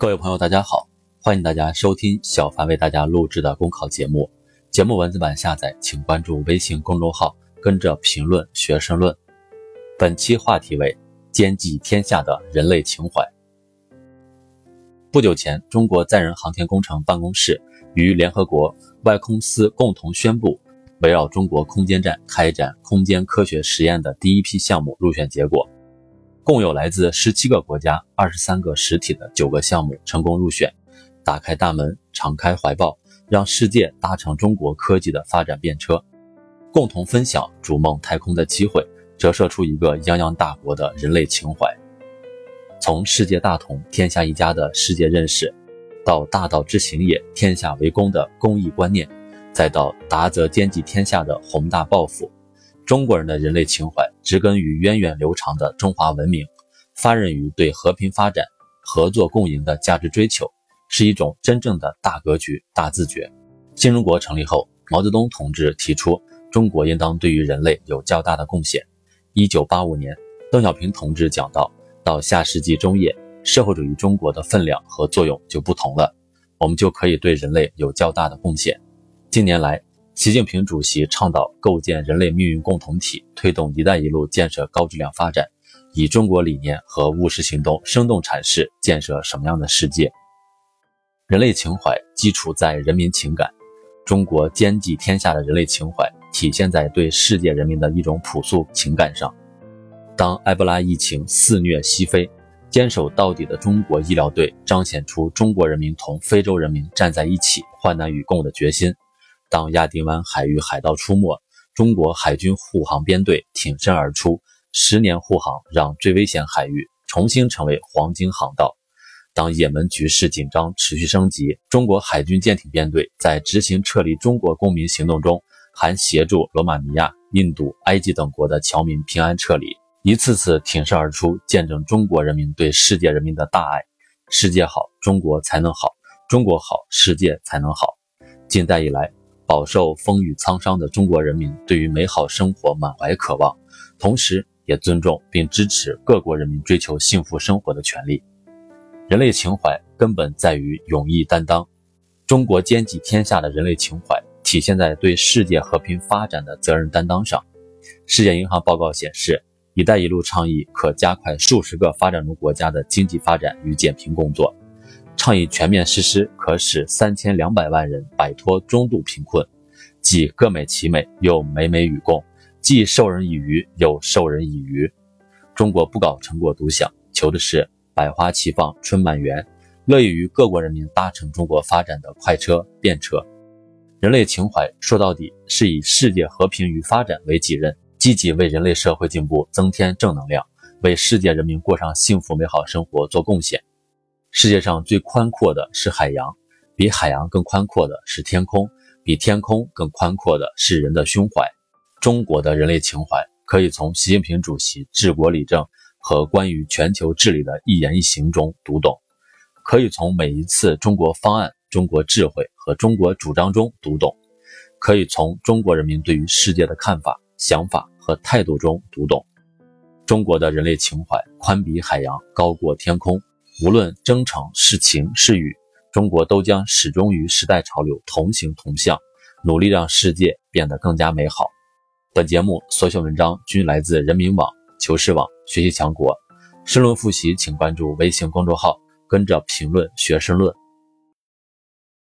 各位朋友，大家好，欢迎大家收听小凡为大家录制的公考节目。节目文字版下载，请关注微信公众号，跟着评论学申论。本期话题为兼济天下的人类情怀。不久前，中国载人航天工程办公室与联合国外空司共同宣布，围绕中国空间站开展空间科学实验的第一批项目入选结果。共有来自十七个国家、二十三个实体的九个项目成功入选，打开大门，敞开怀抱，让世界搭乘中国科技的发展便车，共同分享逐梦太空的机会，折射出一个泱泱大国的人类情怀。从世界大同、天下一家的世界认识，到大道之行也、天下为公的公益观念，再到达则兼济天下的宏大抱负。中国人的人类情怀植根于源远流长的中华文明，发轫于对和平发展、合作共赢的价值追求，是一种真正的大格局、大自觉。新中国成立后，毛泽东同志提出，中国应当对于人类有较大的贡献。一九八五年，邓小平同志讲到，到下世纪中叶，社会主义中国的分量和作用就不同了，我们就可以对人类有较大的贡献。近年来，习近平主席倡导构建人类命运共同体，推动“一带一路”建设高质量发展，以中国理念和务实行动生动阐释建设什么样的世界。人类情怀基础在人民情感，中国兼济天下的人类情怀体现在对世界人民的一种朴素情感上。当埃博拉疫情肆虐西非，坚守到底的中国医疗队彰显出中国人民同非洲人民站在一起、患难与共的决心。当亚丁湾海域海盗出没，中国海军护航编队挺身而出，十年护航让最危险海域重新成为黄金航道。当也门局势紧张持续升级，中国海军舰艇编队在执行撤离中国公民行动中，还协助罗马尼亚、印度、埃及等国的侨民平安撤离，一次次挺身而出，见证中国人民对世界人民的大爱。世界好，中国才能好；中国好，世界才能好。近代以来。饱受风雨沧桑的中国人民对于美好生活满怀渴望，同时也尊重并支持各国人民追求幸福生活的权利。人类情怀根本在于勇毅担当。中国兼济天下的人类情怀体现在对世界和平发展的责任担当上。世界银行报告显示，“一带一路”倡议可加快数十个发展中国家的经济发展与减贫工作。倡议全面实施，可使三千两百万人摆脱中度贫困，既各美其美，又美美与共；既授人以鱼，又授人以渔。中国不搞成果独享，求的是百花齐放，春满园，乐意与各国人民搭乘中国发展的快车便车。人类情怀说到底是以世界和平与发展为己任，积极为人类社会进步增添正能量，为世界人民过上幸福美好生活做贡献。世界上最宽阔的是海洋，比海洋更宽阔的是天空，比天空更宽阔的是人的胸怀。中国的人类情怀可以从习近平主席治国理政和关于全球治理的一言一行中读懂，可以从每一次中国方案、中国智慧和中国主张中读懂，可以从中国人民对于世界的看法、想法和态度中读懂。中国的人类情怀宽比海洋，高过天空。无论征程是晴是雨，中国都将始终与时代潮流同行同向，努力让世界变得更加美好。本节目所选文章均来自人民网、求是网、学习强国。申论复习，请关注微信公众号，跟着评论学申论。